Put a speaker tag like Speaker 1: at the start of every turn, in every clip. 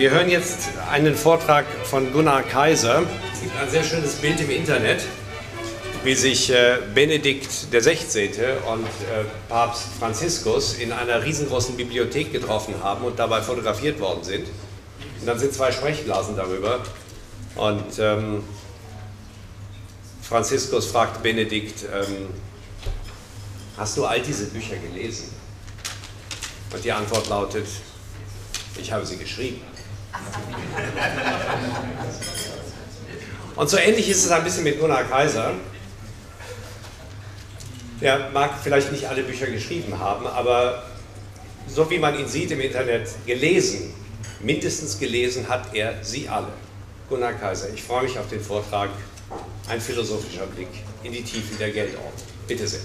Speaker 1: Wir hören jetzt einen Vortrag von Gunnar Kaiser. Es gibt ein sehr schönes Bild im Internet, wie sich äh, Benedikt XVI. und äh, Papst Franziskus in einer riesengroßen Bibliothek getroffen haben und dabei fotografiert worden sind. Und dann sind zwei Sprechblasen darüber. Und ähm, Franziskus fragt Benedikt, ähm, hast du all diese Bücher gelesen? Und die Antwort lautet, ich habe sie geschrieben. Und so ähnlich ist es ein bisschen mit Gunnar Kaiser. Er mag vielleicht nicht alle Bücher geschrieben haben, aber so wie man ihn sieht im Internet, gelesen, mindestens gelesen hat er sie alle. Gunnar Kaiser, ich freue mich auf den Vortrag. Ein philosophischer Blick in die Tiefen der Geldordnung. Bitte sehr.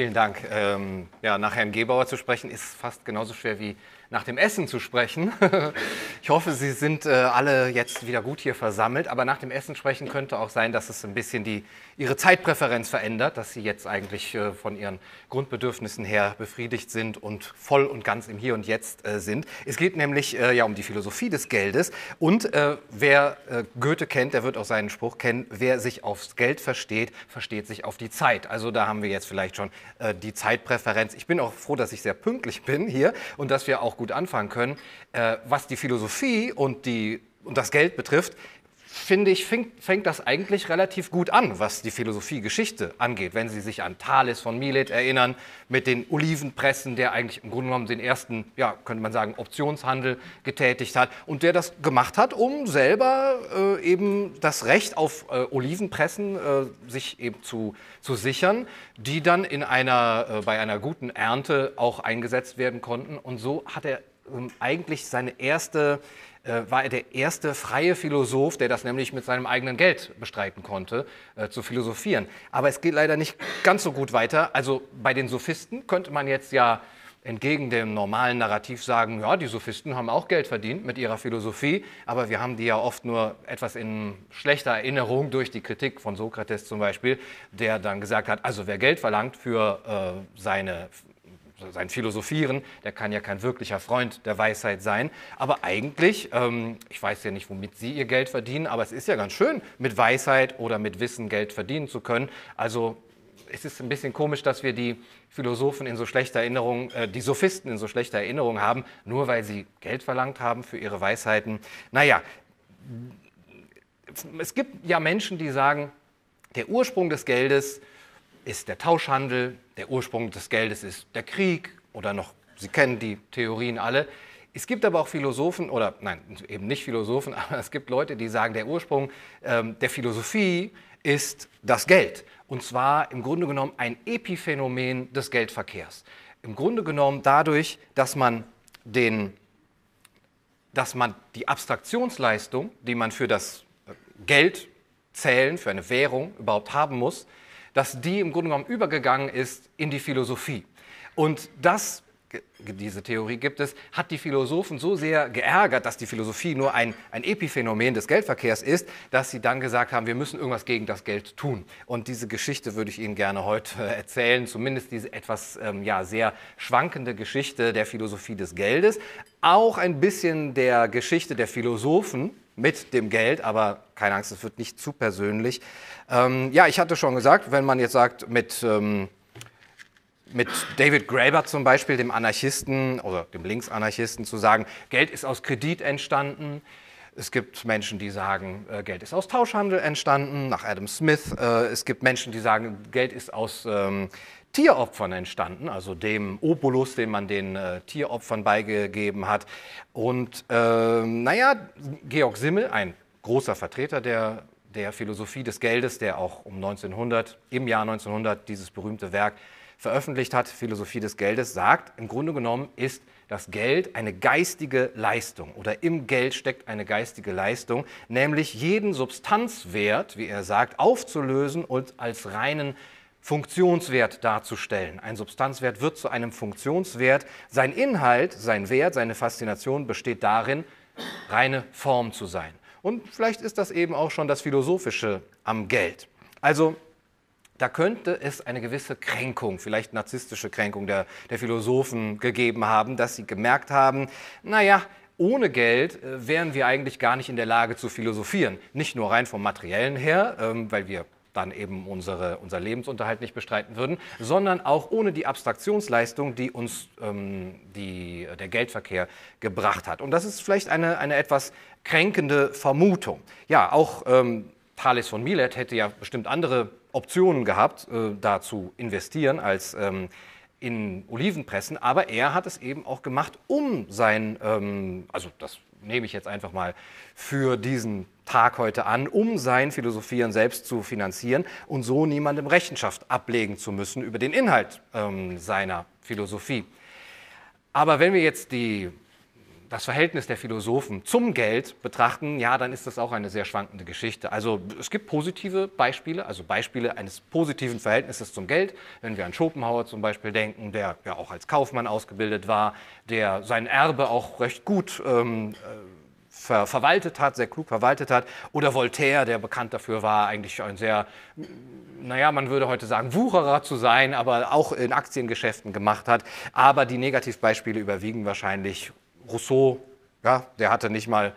Speaker 2: Vielen Dank. Ähm, ja, nach Herrn Gebauer zu sprechen ist fast genauso schwer wie nach dem Essen zu sprechen. Ich hoffe, Sie sind äh, alle jetzt wieder gut hier versammelt, aber nach dem Essen sprechen könnte auch sein, dass es ein bisschen die, Ihre Zeitpräferenz verändert, dass Sie jetzt eigentlich äh, von Ihren Grundbedürfnissen her befriedigt sind und voll und ganz im Hier und Jetzt äh, sind. Es geht nämlich äh, ja um die Philosophie des Geldes und äh, wer äh, Goethe kennt, der wird auch seinen Spruch kennen, wer sich aufs Geld versteht, versteht sich auf die Zeit. Also da haben wir jetzt vielleicht schon die Zeitpräferenz. Ich bin auch froh, dass ich sehr pünktlich bin hier und dass wir auch gut anfangen können. Äh, was die Philosophie und, die, und das Geld betrifft, finde ich, fängt, fängt, das eigentlich relativ gut an, was die Philosophiegeschichte angeht. Wenn Sie sich an Thales von Milet erinnern, mit den Olivenpressen, der eigentlich im Grunde genommen den ersten, ja, könnte man sagen, Optionshandel getätigt hat und der das gemacht hat, um selber äh, eben das Recht auf äh, Olivenpressen äh, sich eben zu, zu sichern, die dann in einer, äh, bei einer guten Ernte auch eingesetzt werden konnten. Und so hat er ähm, eigentlich seine erste war er der erste freie Philosoph, der das nämlich mit seinem eigenen Geld bestreiten konnte, äh, zu philosophieren. Aber es geht leider nicht ganz so gut weiter. Also bei den Sophisten könnte man jetzt ja entgegen dem normalen Narrativ sagen, ja, die Sophisten haben auch Geld verdient mit ihrer Philosophie, aber wir haben die ja oft nur etwas in schlechter Erinnerung durch die Kritik von Sokrates zum Beispiel, der dann gesagt hat, also wer Geld verlangt für äh, seine sein Philosophieren, der kann ja kein wirklicher Freund der Weisheit sein. Aber eigentlich, ähm, ich weiß ja nicht, womit Sie Ihr Geld verdienen, aber es ist ja ganz schön, mit Weisheit oder mit Wissen Geld verdienen zu können. Also es ist ein bisschen komisch, dass wir die Philosophen in so schlechter Erinnerung, äh, die Sophisten in so schlechter Erinnerung haben, nur weil sie Geld verlangt haben für ihre Weisheiten. Naja, es gibt ja Menschen, die sagen, der Ursprung des Geldes ist der Tauschhandel, der Ursprung des Geldes ist der Krieg oder noch, Sie kennen die Theorien alle. Es gibt aber auch Philosophen, oder nein, eben nicht Philosophen, aber es gibt Leute, die sagen, der Ursprung ähm, der Philosophie ist das Geld. Und zwar im Grunde genommen ein Epiphänomen des Geldverkehrs. Im Grunde genommen dadurch, dass man, den, dass man die Abstraktionsleistung, die man für das äh, Geld zählen, für eine Währung überhaupt haben muss, dass die im Grunde genommen übergegangen ist in die Philosophie. Und das, diese Theorie gibt es, hat die Philosophen so sehr geärgert, dass die Philosophie nur ein, ein Epiphänomen des Geldverkehrs ist, dass sie dann gesagt haben, wir müssen irgendwas gegen das Geld tun. Und diese Geschichte würde ich Ihnen gerne heute erzählen, zumindest diese etwas ähm, ja, sehr schwankende Geschichte der Philosophie des Geldes, auch ein bisschen der Geschichte der Philosophen, mit dem Geld, aber keine Angst, es wird nicht zu persönlich. Ähm, ja, ich hatte schon gesagt, wenn man jetzt sagt, mit, ähm, mit David Graeber zum Beispiel, dem Anarchisten oder dem Linksanarchisten, zu sagen, Geld ist aus Kredit entstanden. Es gibt Menschen, die sagen, äh, Geld ist aus Tauschhandel entstanden, nach Adam Smith. Äh, es gibt Menschen, die sagen, Geld ist aus ähm, Tieropfern entstanden, also dem Opulus, den man den äh, Tieropfern beigegeben hat. Und äh, naja, Georg Simmel, ein großer Vertreter der, der Philosophie des Geldes, der auch um 1900, im Jahr 1900 dieses berühmte Werk veröffentlicht hat, Philosophie des Geldes, sagt, im Grunde genommen ist das Geld eine geistige Leistung oder im Geld steckt eine geistige Leistung, nämlich jeden Substanzwert, wie er sagt, aufzulösen und als reinen Funktionswert darzustellen. Ein Substanzwert wird zu einem Funktionswert. Sein Inhalt, sein Wert, seine Faszination besteht darin, reine Form zu sein. Und vielleicht ist das eben auch schon das Philosophische am Geld. Also da könnte es eine gewisse Kränkung, vielleicht narzisstische Kränkung der, der Philosophen gegeben haben, dass sie gemerkt haben, naja, ohne Geld äh, wären wir eigentlich gar nicht in der Lage zu philosophieren. Nicht nur rein vom materiellen her, ähm, weil wir dann eben unsere, unser Lebensunterhalt nicht bestreiten würden, sondern auch ohne die Abstraktionsleistung, die uns ähm, die, der Geldverkehr gebracht hat. Und das ist vielleicht eine, eine etwas kränkende Vermutung. Ja, auch ähm, Thales von Milet hätte ja bestimmt andere Optionen gehabt, äh, da zu investieren als ähm, in Olivenpressen, aber er hat es eben auch gemacht, um sein, ähm, also das nehme ich jetzt einfach mal für diesen Tag heute an, um sein Philosophieren selbst zu finanzieren und so niemandem Rechenschaft ablegen zu müssen über den Inhalt ähm, seiner Philosophie. Aber wenn wir jetzt die das Verhältnis der Philosophen zum Geld betrachten, ja, dann ist das auch eine sehr schwankende Geschichte. Also es gibt positive Beispiele, also Beispiele eines positiven Verhältnisses zum Geld. Wenn wir an Schopenhauer zum Beispiel denken, der ja auch als Kaufmann ausgebildet war, der sein Erbe auch recht gut ähm, äh, ver verwaltet hat, sehr klug verwaltet hat. Oder Voltaire, der bekannt dafür war, eigentlich ein sehr, naja, man würde heute sagen, Wucherer zu sein, aber auch in Aktiengeschäften gemacht hat. Aber die Negativbeispiele überwiegen wahrscheinlich Rousseau, ja, der hatte nicht mal,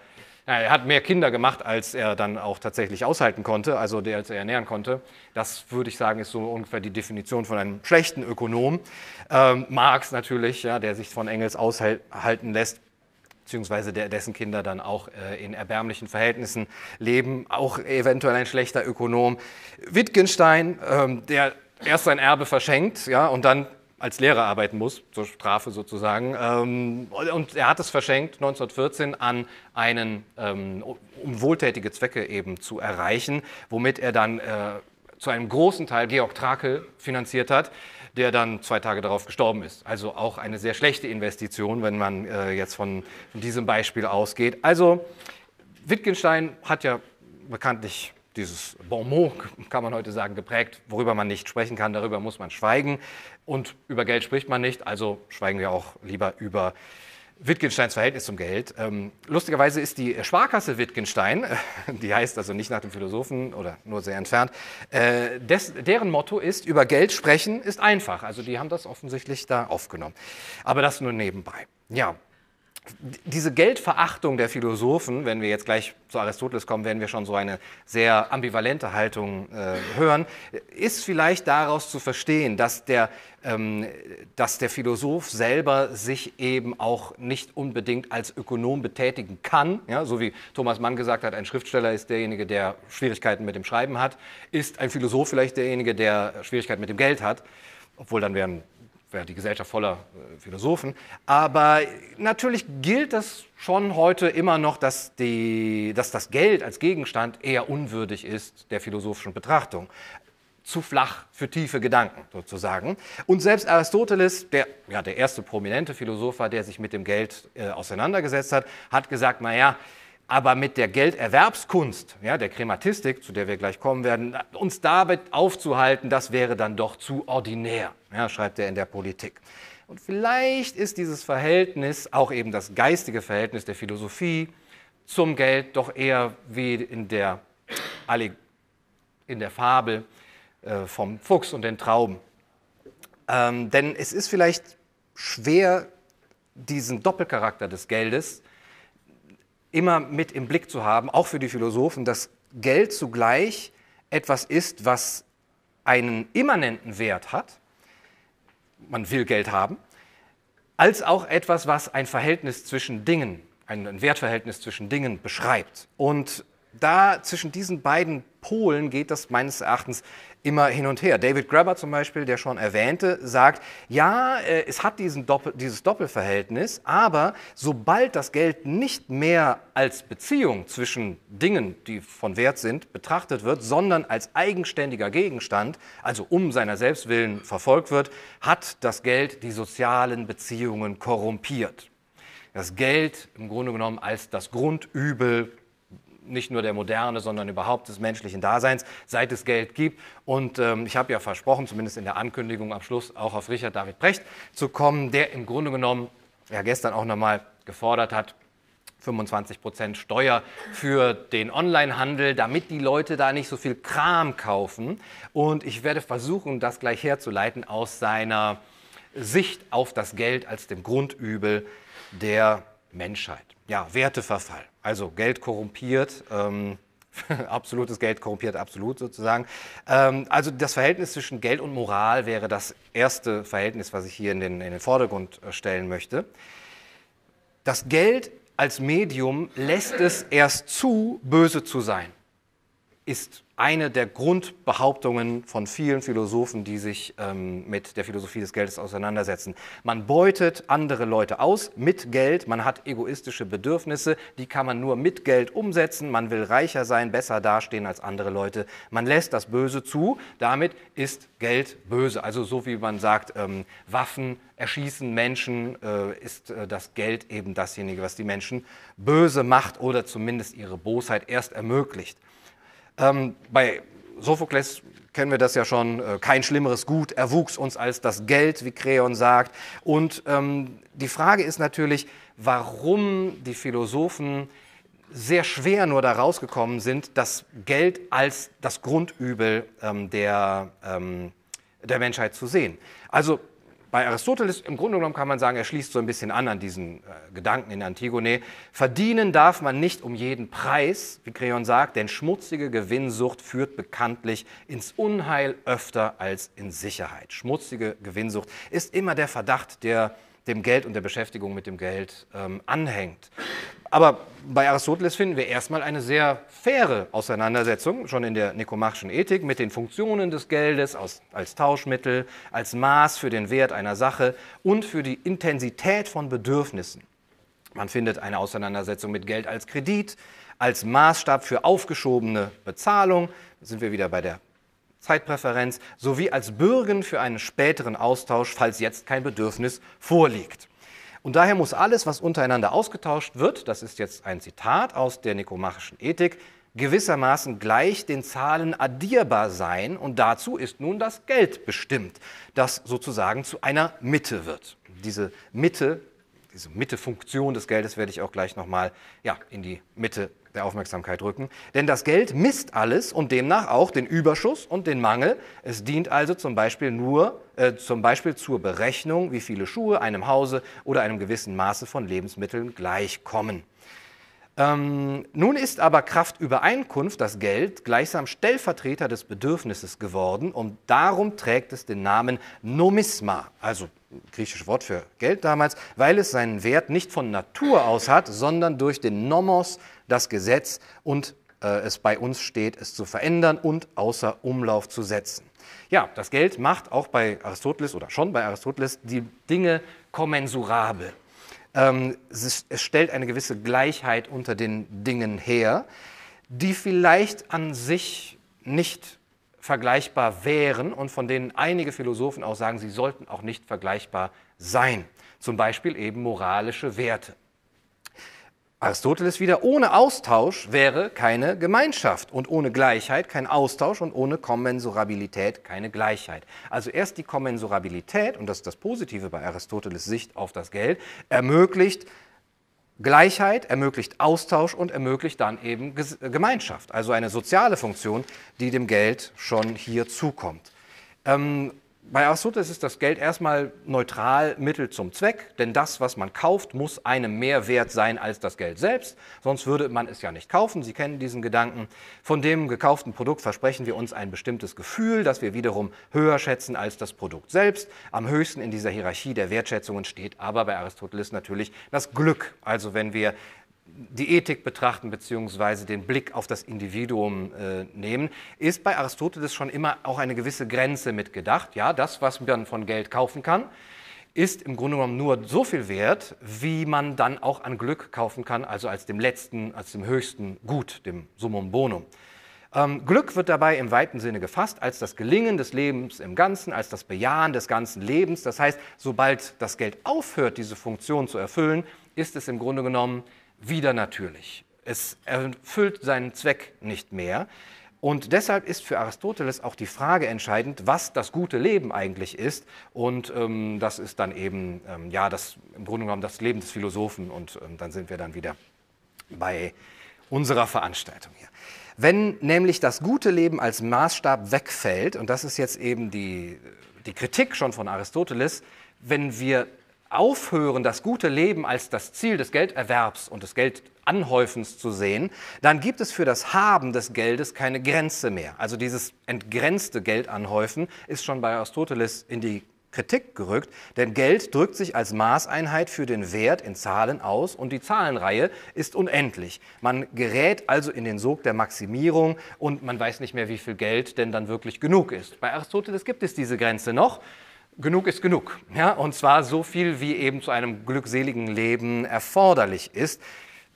Speaker 2: er hat mehr Kinder gemacht, als er dann auch tatsächlich aushalten konnte, also als er ernähren konnte. Das würde ich sagen, ist so ungefähr die Definition von einem schlechten Ökonom. Ähm, Marx natürlich, ja, der sich von Engels aushalten lässt beziehungsweise der, dessen Kinder dann auch äh, in erbärmlichen Verhältnissen leben, auch eventuell ein schlechter Ökonom. Wittgenstein, ähm, der erst sein Erbe verschenkt ja, und dann als Lehrer arbeiten muss, zur Strafe sozusagen. Ähm, und er hat es verschenkt 1914 an einen, ähm, um wohltätige Zwecke eben zu erreichen, womit er dann äh, zu einem großen Teil Georg Trakel finanziert hat, der dann zwei Tage darauf gestorben ist. Also auch eine sehr schlechte Investition, wenn man äh, jetzt von, von diesem Beispiel ausgeht. Also Wittgenstein hat ja bekanntlich dieses Bonmot, kann man heute sagen, geprägt, worüber man nicht sprechen kann, darüber muss man schweigen. Und über Geld spricht man nicht, also schweigen wir auch lieber über Wittgensteins Verhältnis zum Geld. Ähm, lustigerweise ist die Sparkasse Wittgenstein, die heißt also nicht nach dem Philosophen oder nur sehr entfernt, äh, deren Motto ist, über Geld sprechen ist einfach. Also die haben das offensichtlich da aufgenommen. Aber das nur nebenbei. Ja, diese Geldverachtung der Philosophen, wenn wir jetzt gleich zu Aristoteles kommen, werden wir schon so eine sehr ambivalente Haltung äh, hören, ist vielleicht daraus zu verstehen, dass der, ähm, dass der Philosoph selber sich eben auch nicht unbedingt als Ökonom betätigen kann. Ja, so wie Thomas Mann gesagt hat, ein Schriftsteller ist derjenige, der Schwierigkeiten mit dem Schreiben hat, ist ein Philosoph vielleicht derjenige, der Schwierigkeiten mit dem Geld hat. Obwohl dann wären wäre die Gesellschaft voller äh, Philosophen. Aber natürlich gilt das schon heute immer noch, dass, die, dass das Geld als Gegenstand eher unwürdig ist der philosophischen Betrachtung. Zu flach für tiefe Gedanken sozusagen. Und selbst Aristoteles, der ja der erste prominente Philosoph war, der sich mit dem Geld äh, auseinandergesetzt hat, hat gesagt, naja, aber mit der Gelderwerbskunst, ja, der Krematistik, zu der wir gleich kommen werden, uns damit aufzuhalten, das wäre dann doch zu ordinär, ja, schreibt er in der Politik. Und vielleicht ist dieses Verhältnis, auch eben das geistige Verhältnis der Philosophie zum Geld, doch eher wie in der, in der Fabel äh, vom Fuchs und den Trauben. Ähm, denn es ist vielleicht schwer, diesen Doppelcharakter des Geldes immer mit im Blick zu haben, auch für die Philosophen, dass Geld zugleich etwas ist, was einen immanenten Wert hat, man will Geld haben, als auch etwas, was ein Verhältnis zwischen Dingen, ein Wertverhältnis zwischen Dingen beschreibt. Und da zwischen diesen beiden Polen geht das meines Erachtens immer hin und her. David Grabber zum Beispiel, der schon erwähnte, sagt, ja, äh, es hat Doppel, dieses Doppelverhältnis, aber sobald das Geld nicht mehr als Beziehung zwischen Dingen, die von Wert sind, betrachtet wird, sondern als eigenständiger Gegenstand, also um seiner Selbstwillen verfolgt wird, hat das Geld die sozialen Beziehungen korrumpiert. Das Geld im Grunde genommen als das Grundübel nicht nur der Moderne, sondern überhaupt des menschlichen Daseins, seit es Geld gibt. Und ähm, ich habe ja versprochen, zumindest in der Ankündigung am Schluss, auch auf Richard David Brecht zu kommen, der im Grunde genommen ja gestern auch nochmal gefordert hat, 25 Prozent Steuer für den Onlinehandel, damit die Leute da nicht so viel Kram kaufen. Und ich werde versuchen, das gleich herzuleiten aus seiner Sicht auf das Geld als dem Grundübel der Menschheit. Ja, Werteverfall. Also Geld korrumpiert. Ähm, absolutes Geld korrumpiert absolut sozusagen. Ähm, also das Verhältnis zwischen Geld und Moral wäre das erste Verhältnis, was ich hier in den, in den Vordergrund äh, stellen möchte. Das Geld als Medium lässt es erst zu, böse zu sein, ist eine der Grundbehauptungen von vielen Philosophen, die sich ähm, mit der Philosophie des Geldes auseinandersetzen. Man beutet andere Leute aus mit Geld, man hat egoistische Bedürfnisse, die kann man nur mit Geld umsetzen, man will reicher sein, besser dastehen als andere Leute, man lässt das Böse zu, damit ist Geld böse. Also so wie man sagt, ähm, Waffen erschießen Menschen, äh, ist äh, das Geld eben dasjenige, was die Menschen böse macht oder zumindest ihre Bosheit erst ermöglicht. Ähm, bei Sophokles kennen wir das ja schon, äh, kein schlimmeres Gut erwuchs uns als das Geld, wie Kreon sagt. Und ähm, die Frage ist natürlich, warum die Philosophen sehr schwer nur da rausgekommen sind, das Geld als das Grundübel ähm, der, ähm, der Menschheit zu sehen. Also bei Aristoteles im Grunde genommen kann man sagen, er schließt so ein bisschen an an diesen äh, Gedanken in Antigone. Verdienen darf man nicht um jeden Preis, wie Creon sagt, denn schmutzige Gewinnsucht führt bekanntlich ins Unheil öfter als in Sicherheit. Schmutzige Gewinnsucht ist immer der Verdacht, der dem Geld und der Beschäftigung mit dem Geld ähm, anhängt. Aber bei Aristoteles finden wir erstmal eine sehr faire Auseinandersetzung, schon in der nikomachischen Ethik, mit den Funktionen des Geldes als, als Tauschmittel, als Maß für den Wert einer Sache und für die Intensität von Bedürfnissen. Man findet eine Auseinandersetzung mit Geld als Kredit, als Maßstab für aufgeschobene Bezahlung, da sind wir wieder bei der Zeitpräferenz, sowie als Bürgen für einen späteren Austausch, falls jetzt kein Bedürfnis vorliegt. Und daher muss alles, was untereinander ausgetauscht wird, das ist jetzt ein Zitat aus der nikomachischen Ethik, gewissermaßen gleich den Zahlen addierbar sein und dazu ist nun das Geld bestimmt, das sozusagen zu einer Mitte wird. Diese Mitte, diese Mittefunktion des Geldes werde ich auch gleich nochmal ja, in die Mitte der Aufmerksamkeit rücken. Denn das Geld misst alles und demnach auch den Überschuss und den Mangel. Es dient also zum Beispiel nur äh, zum Beispiel zur Berechnung, wie viele Schuhe einem Hause oder einem gewissen Maße von Lebensmitteln gleichkommen. Ähm, nun ist aber Kraft Übereinkunft, das Geld, gleichsam Stellvertreter des Bedürfnisses geworden und darum trägt es den Namen Nomisma, also griechische Wort für Geld damals, weil es seinen Wert nicht von Natur aus hat, sondern durch den Nomos, das Gesetz und äh, es bei uns steht, es zu verändern und außer Umlauf zu setzen. Ja, das Geld macht auch bei Aristoteles oder schon bei Aristoteles die Dinge kommensurabel. Ähm, es, es stellt eine gewisse Gleichheit unter den Dingen her, die vielleicht an sich nicht vergleichbar wären und von denen einige Philosophen auch sagen, sie sollten auch nicht vergleichbar sein. Zum Beispiel eben moralische Werte. Aristoteles wieder, ohne Austausch wäre keine Gemeinschaft und ohne Gleichheit kein Austausch und ohne Kommensurabilität keine Gleichheit. Also erst die Kommensurabilität, und das ist das Positive bei Aristoteles Sicht auf das Geld, ermöglicht Gleichheit, ermöglicht Austausch und ermöglicht dann eben Gemeinschaft, also eine soziale Funktion, die dem Geld schon hier zukommt. Ähm, bei Aristoteles ist das Geld erstmal neutral Mittel zum Zweck, denn das, was man kauft, muss einem mehr wert sein als das Geld selbst, sonst würde man es ja nicht kaufen. Sie kennen diesen Gedanken. Von dem gekauften Produkt versprechen wir uns ein bestimmtes Gefühl, das wir wiederum höher schätzen als das Produkt selbst. Am höchsten in dieser Hierarchie der Wertschätzungen steht aber bei Aristoteles natürlich das Glück. Also wenn wir die Ethik betrachten bzw. den Blick auf das Individuum äh, nehmen, ist bei Aristoteles schon immer auch eine gewisse Grenze mitgedacht. Ja, das, was man von Geld kaufen kann, ist im Grunde genommen nur so viel wert, wie man dann auch an Glück kaufen kann, also als dem letzten, als dem höchsten Gut, dem Summum bonum. Ähm, Glück wird dabei im weiten Sinne gefasst als das Gelingen des Lebens im Ganzen, als das Bejahen des ganzen Lebens. Das heißt, sobald das Geld aufhört, diese Funktion zu erfüllen, ist es im Grunde genommen wieder natürlich. Es erfüllt seinen Zweck nicht mehr. Und deshalb ist für Aristoteles auch die Frage entscheidend, was das gute Leben eigentlich ist. Und ähm, das ist dann eben, ähm, ja, das, im Grunde genommen das Leben des Philosophen. Und ähm, dann sind wir dann wieder bei unserer Veranstaltung hier. Wenn nämlich das gute Leben als Maßstab wegfällt, und das ist jetzt eben die, die Kritik schon von Aristoteles, wenn wir aufhören, das gute Leben als das Ziel des Gelderwerbs und des Geldanhäufens zu sehen, dann gibt es für das Haben des Geldes keine Grenze mehr. Also dieses entgrenzte Geldanhäufen ist schon bei Aristoteles in die Kritik gerückt, denn Geld drückt sich als Maßeinheit für den Wert in Zahlen aus und die Zahlenreihe ist unendlich. Man gerät also in den Sog der Maximierung und man weiß nicht mehr, wie viel Geld denn dann wirklich genug ist. Bei Aristoteles gibt es diese Grenze noch genug ist genug. Ja? Und zwar so viel, wie eben zu einem glückseligen Leben erforderlich ist.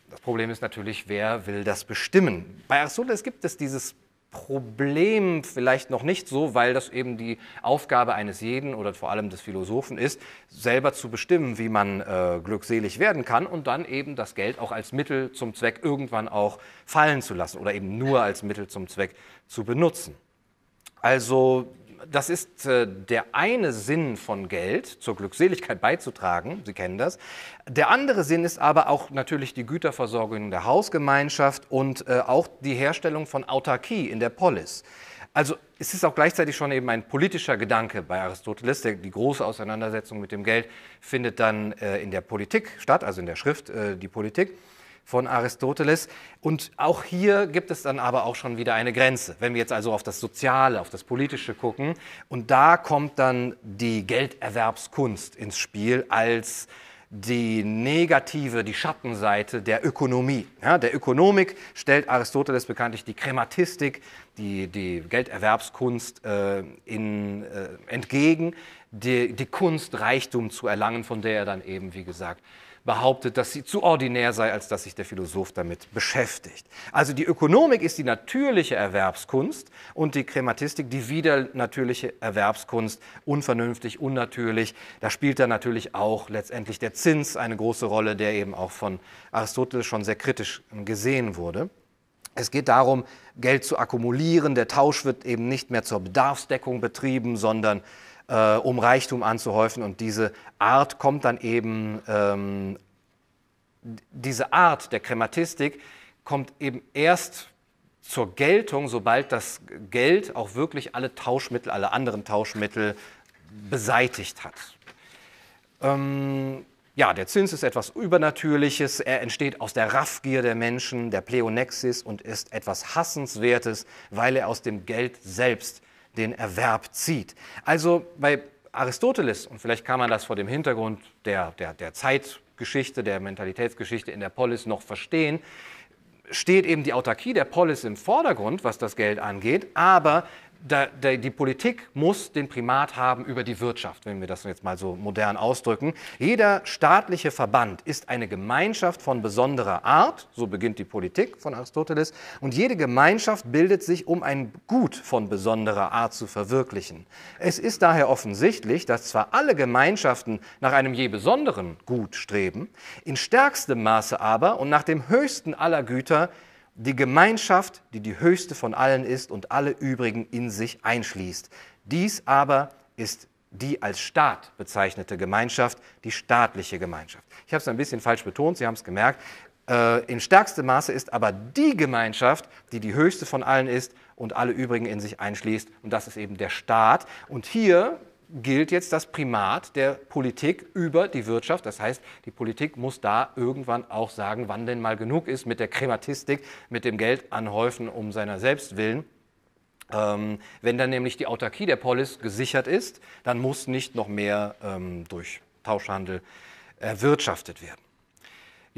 Speaker 2: Das Problem ist natürlich, wer will das bestimmen? Bei Aristoteles gibt es dieses Problem vielleicht noch nicht so, weil das eben die Aufgabe eines jeden oder vor allem des Philosophen ist, selber zu bestimmen, wie man äh, glückselig werden kann und dann eben das Geld auch als Mittel zum Zweck irgendwann auch fallen zu lassen oder eben nur als Mittel zum Zweck zu benutzen. Also das ist äh, der eine Sinn von Geld, zur Glückseligkeit beizutragen. Sie kennen das. Der andere Sinn ist aber auch natürlich die Güterversorgung der Hausgemeinschaft und äh, auch die Herstellung von Autarkie in der Polis. Also es ist auch gleichzeitig schon eben ein politischer Gedanke bei Aristoteles. Der, die große Auseinandersetzung mit dem Geld findet dann äh, in der Politik statt, also in der Schrift äh, die Politik von Aristoteles. Und auch hier gibt es dann aber auch schon wieder eine Grenze. Wenn wir jetzt also auf das Soziale, auf das Politische gucken, und da kommt dann die Gelderwerbskunst ins Spiel als die negative, die Schattenseite der Ökonomie. Ja, der Ökonomik stellt Aristoteles bekanntlich die Krematistik, die, die Gelderwerbskunst äh, in, äh, entgegen, die, die Kunst, Reichtum zu erlangen, von der er dann eben, wie gesagt, behauptet, dass sie zu ordinär sei, als dass sich der Philosoph damit beschäftigt. Also die Ökonomik ist die natürliche Erwerbskunst und die Krematistik die widernatürliche Erwerbskunst, unvernünftig, unnatürlich. Da spielt dann natürlich auch letztendlich der Zins eine große Rolle, der eben auch von Aristoteles schon sehr kritisch gesehen wurde. Es geht darum, Geld zu akkumulieren. Der Tausch wird eben nicht mehr zur Bedarfsdeckung betrieben, sondern äh, um Reichtum anzuhäufen. Und diese Art kommt dann eben, ähm, diese Art der Krematistik kommt eben erst zur Geltung, sobald das Geld auch wirklich alle Tauschmittel, alle anderen Tauschmittel beseitigt hat. Ähm, ja, der Zins ist etwas Übernatürliches. Er entsteht aus der Raffgier der Menschen, der Pleonexis und ist etwas Hassenswertes, weil er aus dem Geld selbst den Erwerb zieht. Also bei Aristoteles, und vielleicht kann man das vor dem Hintergrund der, der, der Zeitgeschichte, der Mentalitätsgeschichte in der Polis noch verstehen, steht eben die Autarkie der Polis im Vordergrund, was das Geld angeht, aber da, da, die Politik muss den Primat haben über die Wirtschaft, wenn wir das jetzt mal so modern ausdrücken. Jeder staatliche Verband ist eine Gemeinschaft von besonderer Art, so beginnt die Politik von Aristoteles, und jede Gemeinschaft bildet sich, um ein Gut von besonderer Art zu verwirklichen. Es ist daher offensichtlich, dass zwar alle Gemeinschaften nach einem je besonderen Gut streben, in stärkstem Maße aber und nach dem höchsten aller Güter die Gemeinschaft, die die höchste von allen ist und alle übrigen in sich einschließt. Dies aber ist die als Staat bezeichnete Gemeinschaft, die staatliche Gemeinschaft. Ich habe es ein bisschen falsch betont, Sie haben es gemerkt. Äh, in stärkstem Maße ist aber die Gemeinschaft, die die höchste von allen ist und alle übrigen in sich einschließt. Und das ist eben der Staat. Und hier gilt jetzt das Primat der Politik über die Wirtschaft. Das heißt, die Politik muss da irgendwann auch sagen, wann denn mal genug ist mit der Krematistik, mit dem Geld anhäufen um seiner selbst willen. Ähm, wenn dann nämlich die Autarkie der Polis gesichert ist, dann muss nicht noch mehr ähm, durch Tauschhandel erwirtschaftet werden.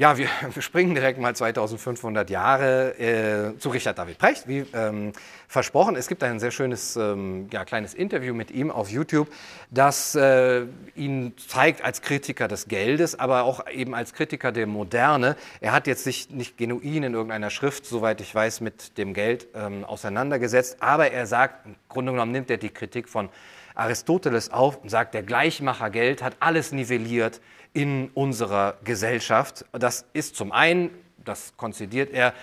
Speaker 2: Ja, wir, wir, springen direkt mal 2500 Jahre äh, zu Richard David Precht, wie ähm, versprochen. Es gibt ein sehr schönes ähm, ja, kleines Interview mit ihm auf YouTube, das äh, ihn zeigt als Kritiker des Geldes, aber auch eben als Kritiker der Moderne. Er hat jetzt sich nicht genuin in irgendeiner Schrift, soweit ich weiß, mit dem Geld ähm, auseinandergesetzt, aber er sagt, im Grunde genommen nimmt er die Kritik von Aristoteles auf und sagt, der Gleichmacher Geld hat alles nivelliert in unserer Gesellschaft. Das ist zum einen, das konzidiert er,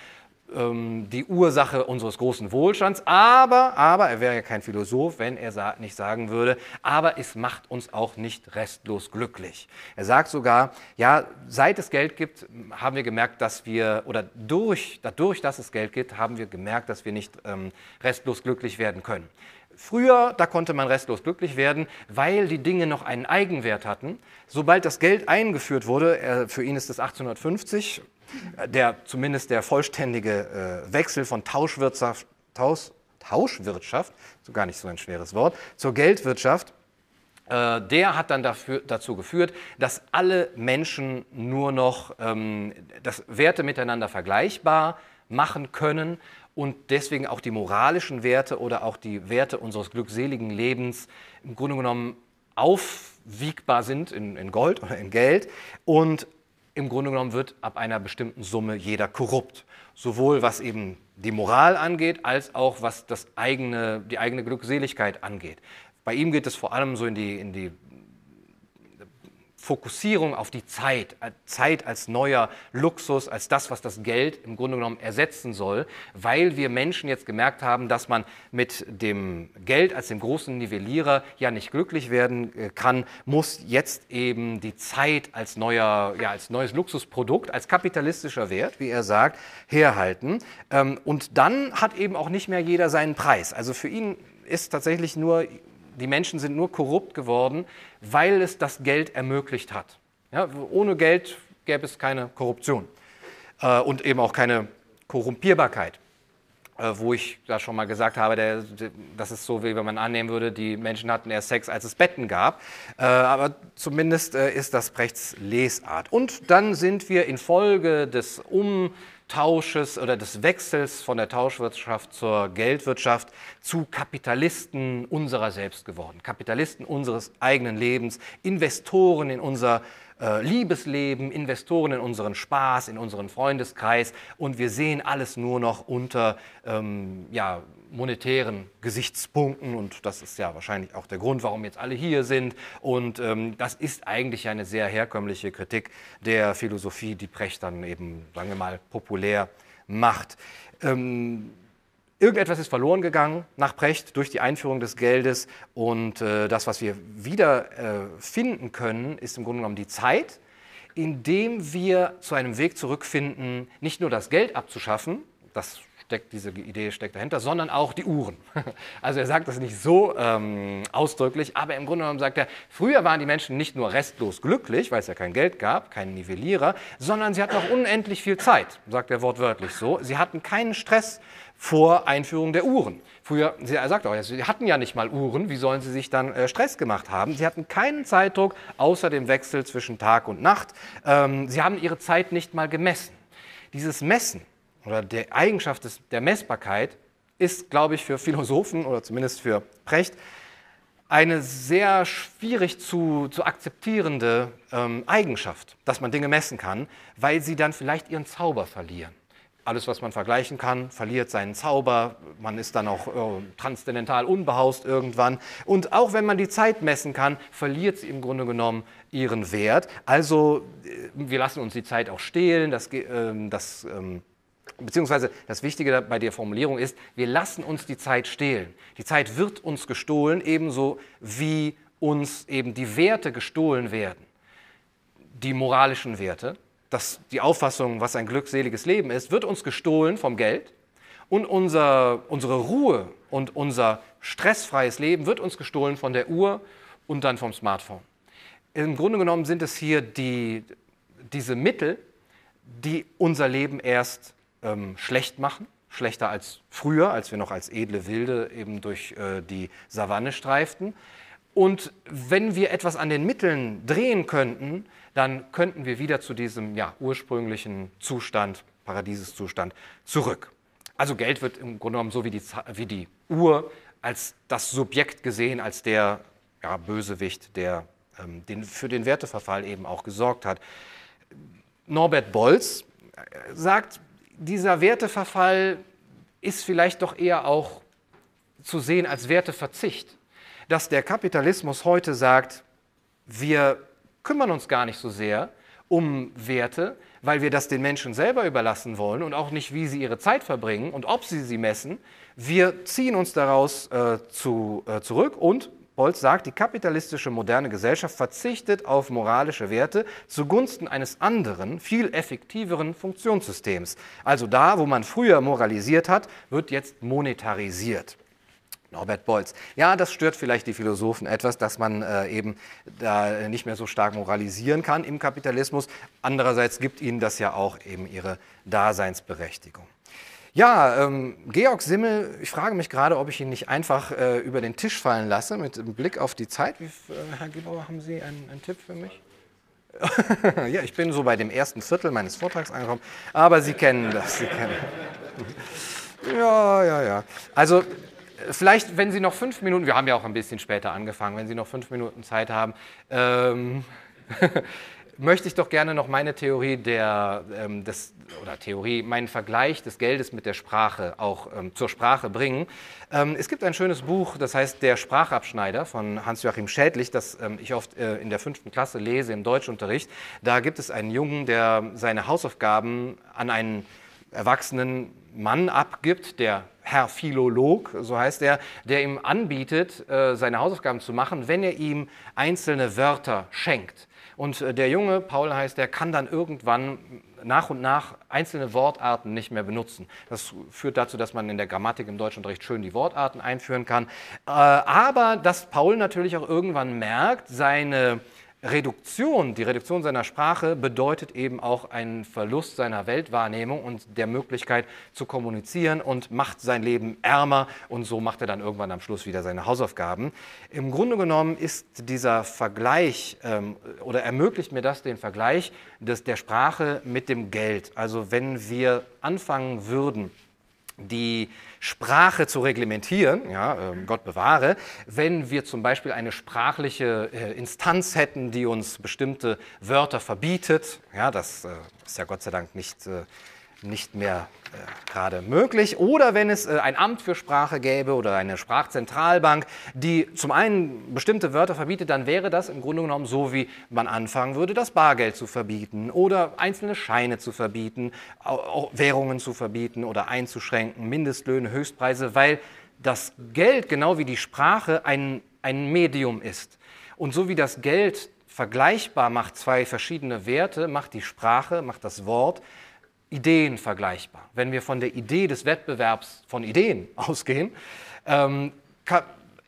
Speaker 2: ähm, die Ursache unseres großen Wohlstands, aber, aber, er wäre ja kein Philosoph, wenn er nicht sagen würde, aber es macht uns auch nicht restlos glücklich. Er sagt sogar, ja, seit es Geld gibt, haben wir gemerkt, dass wir, oder durch, dadurch, dass es Geld gibt, haben wir gemerkt, dass wir nicht ähm, restlos glücklich werden können. Früher, da konnte man restlos glücklich werden, weil die Dinge noch einen Eigenwert hatten. Sobald das Geld eingeführt wurde, für ihn ist es 1850, der, zumindest der vollständige äh, Wechsel von Tauschwirtschaft, Tausch, Tauschwirtschaft, so gar nicht so ein schweres Wort, zur Geldwirtschaft, äh, der hat dann dafür, dazu geführt, dass alle Menschen nur noch ähm, Werte miteinander vergleichbar machen können und deswegen auch die moralischen Werte oder auch die Werte unseres glückseligen Lebens im Grunde genommen aufwiegbar sind in, in Gold oder in Geld und im Grunde genommen wird ab einer bestimmten Summe jeder korrupt. Sowohl was eben die Moral angeht, als auch was das eigene, die eigene Glückseligkeit angeht. Bei ihm geht es vor allem so in die, in die Fokussierung auf die Zeit, äh, Zeit als neuer Luxus, als das, was das Geld im Grunde genommen ersetzen soll, weil wir Menschen jetzt gemerkt haben, dass man mit dem Geld als dem großen Nivellierer ja nicht glücklich werden äh, kann, muss jetzt eben die Zeit als, neuer, ja, als neues Luxusprodukt, als kapitalistischer Wert, wie er sagt, herhalten. Ähm, und dann hat eben auch nicht mehr jeder seinen Preis. Also für ihn ist tatsächlich nur die Menschen sind nur korrupt geworden, weil es das Geld ermöglicht hat. Ja, ohne Geld gäbe es keine Korruption äh, und eben auch keine Korrumpierbarkeit. Äh, wo ich da schon mal gesagt habe, der, das ist so, wie wenn man annehmen würde, die Menschen hatten erst Sex, als es Betten gab. Äh, aber zumindest äh, ist das Brechts Lesart. Und dann sind wir infolge des Um Tausches oder des Wechsels von der Tauschwirtschaft zur Geldwirtschaft zu Kapitalisten unserer selbst geworden. Kapitalisten unseres eigenen Lebens, Investoren in unser äh, Liebesleben, Investoren in unseren Spaß, in unseren Freundeskreis und wir sehen alles nur noch unter ähm, ja, monetären Gesichtspunkten und das ist ja wahrscheinlich auch der Grund, warum jetzt alle hier sind. Und ähm, das ist eigentlich eine sehr herkömmliche Kritik der Philosophie, die Precht dann eben, sagen wir mal, populär macht. Ähm, Irgendetwas ist verloren gegangen nach Precht durch die Einführung des Geldes und äh, das, was wir wieder äh, finden können, ist im Grunde genommen die Zeit, indem wir zu einem Weg zurückfinden, nicht nur das Geld abzuschaffen, das steckt, diese Idee steckt dahinter, sondern auch die Uhren. Also er sagt das nicht so ähm, ausdrücklich, aber im Grunde genommen sagt er, früher waren die Menschen nicht nur restlos glücklich, weil es ja kein Geld gab, keinen Nivellierer, sondern sie hatten auch unendlich viel Zeit, sagt er wortwörtlich so. Sie hatten keinen Stress vor Einführung der Uhren. Früher, er sagt auch, sie hatten ja nicht mal Uhren, wie sollen sie sich dann äh, Stress gemacht haben? Sie hatten keinen Zeitdruck außer dem Wechsel zwischen Tag und Nacht. Ähm, sie haben ihre Zeit nicht mal gemessen. Dieses Messen, oder der Eigenschaft des, der Messbarkeit ist, glaube ich, für Philosophen oder zumindest für Precht eine sehr schwierig zu, zu akzeptierende ähm, Eigenschaft, dass man Dinge messen kann, weil sie dann vielleicht ihren Zauber verlieren. Alles, was man vergleichen kann, verliert seinen Zauber. Man ist dann auch äh, transzendental unbehaust irgendwann. Und auch wenn man die Zeit messen kann, verliert sie im Grunde genommen ihren Wert. Also äh, wir lassen uns die Zeit auch stehlen. Das, äh, das ähm, beziehungsweise das Wichtige bei der Formulierung ist, wir lassen uns die Zeit stehlen. Die Zeit wird uns gestohlen, ebenso wie uns eben die Werte gestohlen werden. Die moralischen Werte, das, die Auffassung, was ein glückseliges Leben ist, wird uns gestohlen vom Geld und unser, unsere Ruhe und unser stressfreies Leben wird uns gestohlen von der Uhr und dann vom Smartphone. Im Grunde genommen sind es hier die, diese Mittel, die unser Leben erst ähm, schlecht machen, schlechter als früher, als wir noch als edle Wilde eben durch äh, die Savanne streiften. Und wenn wir etwas an den Mitteln drehen könnten, dann könnten wir wieder zu diesem ja, ursprünglichen Zustand, Paradieseszustand, zurück. Also Geld wird im Grunde genommen so wie die, wie die Uhr als das Subjekt gesehen, als der ja, Bösewicht, der ähm, den, für den Werteverfall eben auch gesorgt hat. Norbert Bolz äh, sagt, dieser Werteverfall ist vielleicht doch eher auch zu sehen als Werteverzicht. Dass der Kapitalismus heute sagt, wir kümmern uns gar nicht so sehr um Werte, weil wir das den Menschen selber überlassen wollen und auch nicht, wie sie ihre Zeit verbringen und ob sie sie messen. Wir ziehen uns daraus äh, zu, äh, zurück und Bolz sagt, die kapitalistische moderne Gesellschaft verzichtet auf moralische Werte zugunsten eines anderen, viel effektiveren Funktionssystems. Also da, wo man früher moralisiert hat, wird jetzt monetarisiert. Norbert Bolz. Ja, das stört vielleicht die Philosophen etwas, dass man äh, eben da nicht mehr so stark moralisieren kann im Kapitalismus. Andererseits gibt ihnen das ja auch eben ihre Daseinsberechtigung. Ja, ähm, Georg Simmel, ich frage mich gerade, ob ich ihn nicht einfach äh, über den Tisch fallen lasse mit Blick auf die Zeit. Wie, äh, Herr Gebauer, haben Sie einen, einen Tipp für mich? ja, ich bin so bei dem ersten Viertel meines Vortrags angekommen, aber Sie kennen das. Sie kennen. ja, ja, ja. Also vielleicht, wenn Sie noch fünf Minuten, wir haben ja auch ein bisschen später angefangen, wenn Sie noch fünf Minuten Zeit haben, ähm, möchte ich doch gerne noch meine Theorie der, ähm, des, oder Theorie, meinen Vergleich des Geldes mit der Sprache auch ähm, zur Sprache bringen. Ähm, es gibt ein schönes Buch, das heißt Der Sprachabschneider von Hans-Joachim Schädlich, das ähm, ich oft äh, in der fünften Klasse lese im Deutschunterricht. Da gibt es einen Jungen, der seine Hausaufgaben an einen erwachsenen Mann abgibt, der Herr Philolog, so heißt er, der ihm anbietet, äh, seine Hausaufgaben zu machen, wenn er ihm einzelne Wörter schenkt. Und äh, der Junge, Paul heißt, der kann dann irgendwann nach und nach einzelne Wortarten nicht mehr benutzen. Das führt dazu, dass man in der Grammatik im Deutschunterricht schön die Wortarten einführen kann. Äh, aber dass Paul natürlich auch irgendwann merkt, seine Reduktion, die Reduktion seiner Sprache bedeutet eben auch einen Verlust seiner Weltwahrnehmung und der Möglichkeit zu kommunizieren und macht sein Leben ärmer und so macht er dann irgendwann am Schluss wieder seine Hausaufgaben. Im Grunde genommen ist dieser Vergleich ähm, oder ermöglicht mir das den Vergleich des, der Sprache mit dem Geld. Also wenn wir anfangen würden, die Sprache zu reglementieren, ja, ähm, Gott bewahre, wenn wir zum Beispiel eine sprachliche äh, Instanz hätten, die uns bestimmte Wörter verbietet, ja, das äh, ist ja Gott sei Dank nicht äh, nicht mehr äh, gerade möglich. Oder wenn es äh, ein Amt für Sprache gäbe oder eine Sprachzentralbank, die zum einen bestimmte Wörter verbietet, dann wäre das im Grunde genommen so, wie man anfangen würde, das Bargeld zu verbieten oder einzelne Scheine zu verbieten, Währungen zu verbieten oder einzuschränken, Mindestlöhne, Höchstpreise, weil das Geld genau wie die Sprache ein, ein Medium ist. Und so wie das Geld vergleichbar macht zwei verschiedene Werte, macht die Sprache, macht das Wort Ideen vergleichbar. Wenn wir von der Idee des Wettbewerbs von Ideen ausgehen, ähm,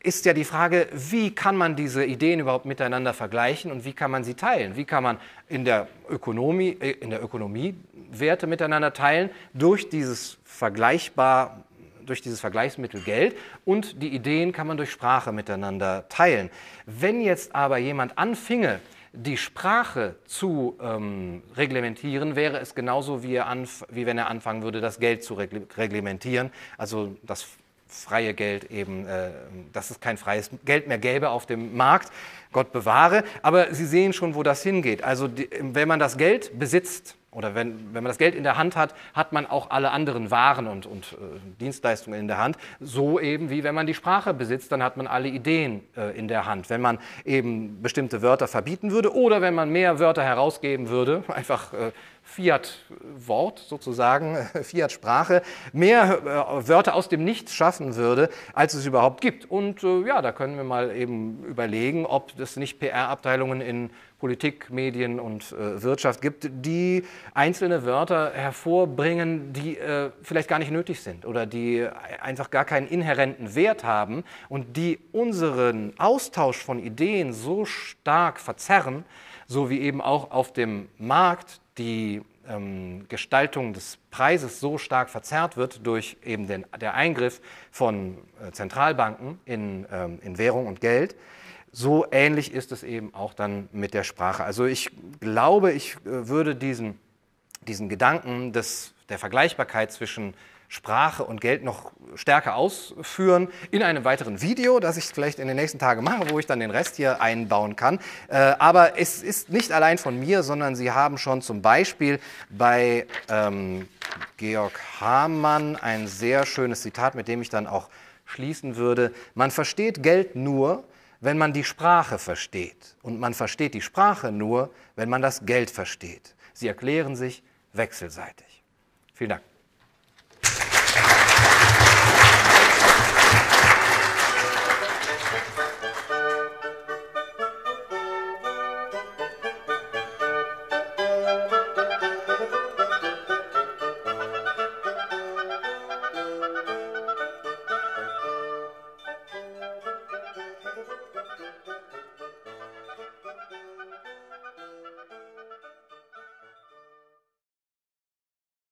Speaker 2: ist ja die Frage, wie kann man diese Ideen überhaupt miteinander vergleichen und wie kann man sie teilen? Wie kann man in der Ökonomie, äh, in der Ökonomie Werte miteinander teilen durch dieses vergleichbar durch dieses Vergleichsmittel Geld und die Ideen kann man durch Sprache miteinander teilen. Wenn jetzt aber jemand anfinge, die Sprache zu ähm, reglementieren, wäre es genauso, wie, wie, wenn er anfangen würde, das Geld zu reglementieren, also das freie Geld eben, äh, dass es kein freies Geld mehr gäbe auf dem Markt, Gott bewahre. Aber Sie sehen schon, wo das hingeht. Also die, wenn man das Geld besitzt, oder wenn, wenn man das Geld in der Hand hat, hat man auch alle anderen Waren und, und äh, Dienstleistungen in der Hand. So eben wie wenn man die Sprache besitzt, dann hat man alle Ideen äh, in der Hand. Wenn man eben bestimmte Wörter verbieten würde oder wenn man mehr Wörter herausgeben würde, einfach äh, Fiat-Wort sozusagen, Fiat-Sprache, mehr äh, Wörter aus dem Nichts schaffen würde, als es überhaupt gibt. Und äh, ja, da können wir mal eben überlegen, ob es nicht PR-Abteilungen in Politik, Medien und äh, Wirtschaft gibt, die einzelne Wörter hervorbringen, die äh, vielleicht gar nicht nötig sind oder die einfach gar keinen inhärenten Wert haben und die unseren Austausch von Ideen so stark verzerren, so wie eben auch auf dem Markt die ähm, Gestaltung des Preises so stark verzerrt wird durch eben den, der Eingriff von äh, Zentralbanken in, ähm, in Währung und Geld, so ähnlich ist es eben auch dann mit der Sprache. Also ich glaube, ich äh, würde diesen, diesen Gedanken des, der Vergleichbarkeit zwischen Sprache und Geld noch stärker ausführen in einem weiteren Video, das ich vielleicht in den nächsten Tagen mache, wo ich dann den Rest hier einbauen kann. Äh, aber es ist nicht allein von mir, sondern Sie haben schon zum Beispiel bei ähm, Georg Hamann ein sehr schönes Zitat, mit dem ich dann auch schließen würde. Man versteht Geld nur, wenn man die Sprache versteht. Und man versteht die Sprache nur, wenn man das Geld versteht. Sie erklären sich wechselseitig. Vielen Dank.